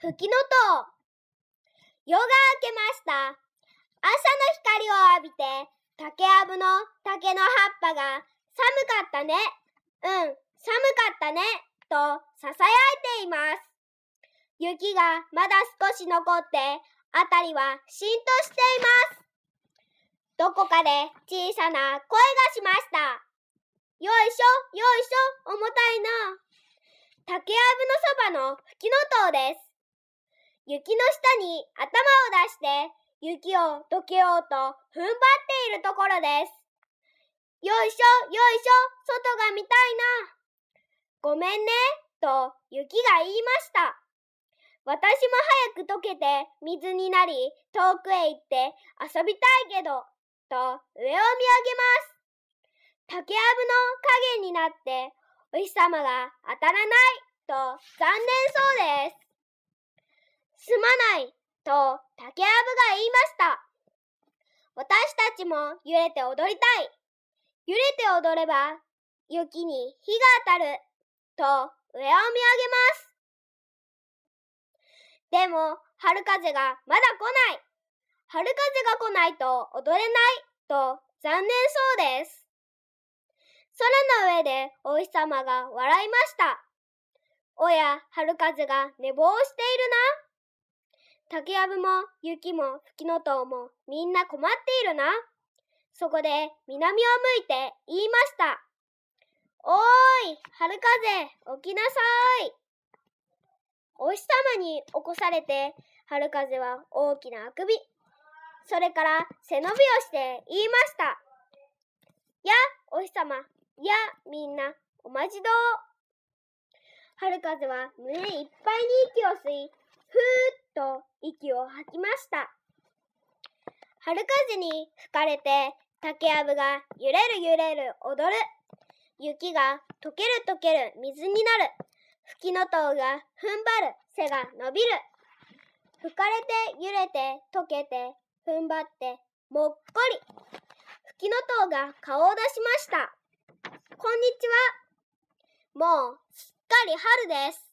吹きの塔。夜が明けました。朝の光を浴びて、竹やぶの竹の葉っぱが寒かったね。うん、寒かったね。と囁いています。雪がまだ少し残って、あたりはしんとしています。どこかで小さな声がしました。よいしょ、よいしょ、重たいな。竹やぶのそばの吹きの塔です。雪の下に頭を出して雪を溶けようと踏ん張っているところです。よいしょ、よいしょ、外が見たいな。ごめんね、と雪が言いました。私も早く溶けて水になり遠くへ行って遊びたいけど、と上を見上げます。竹やぶの影になってお日様が当たらないと残念そうです。すまないと竹やぶが言いました。私たちも揺れて踊りたい。揺れて踊れば雪に火が当たると上を見上げます。でも春風がまだ来ない。春風が来ないと踊れないと残念そうです。空の上でお日様が笑いました。おや、春風が寝坊しているな。竹やぶも雪も吹きの塔もみんな困っているな。そこで南を向いて言いました。おーい、春風、起きなさい。お日様に起こされて、春風は大きなあくび。それから背伸びをして言いました。や、お日様、や、みんな、おまじどう。春風は胸いっぱいに息を吸い、ふーっと息を吐きました。春風に吹かれて、竹やぶが揺れる揺れる踊る。雪が溶ける溶ける水になる。吹きの塔が踏ん張る。背が伸びる。吹かれて揺れて溶けて踏ん張ってもっこり。吹きの塔が顔を出しました。こんにちは。もうすっかり春です。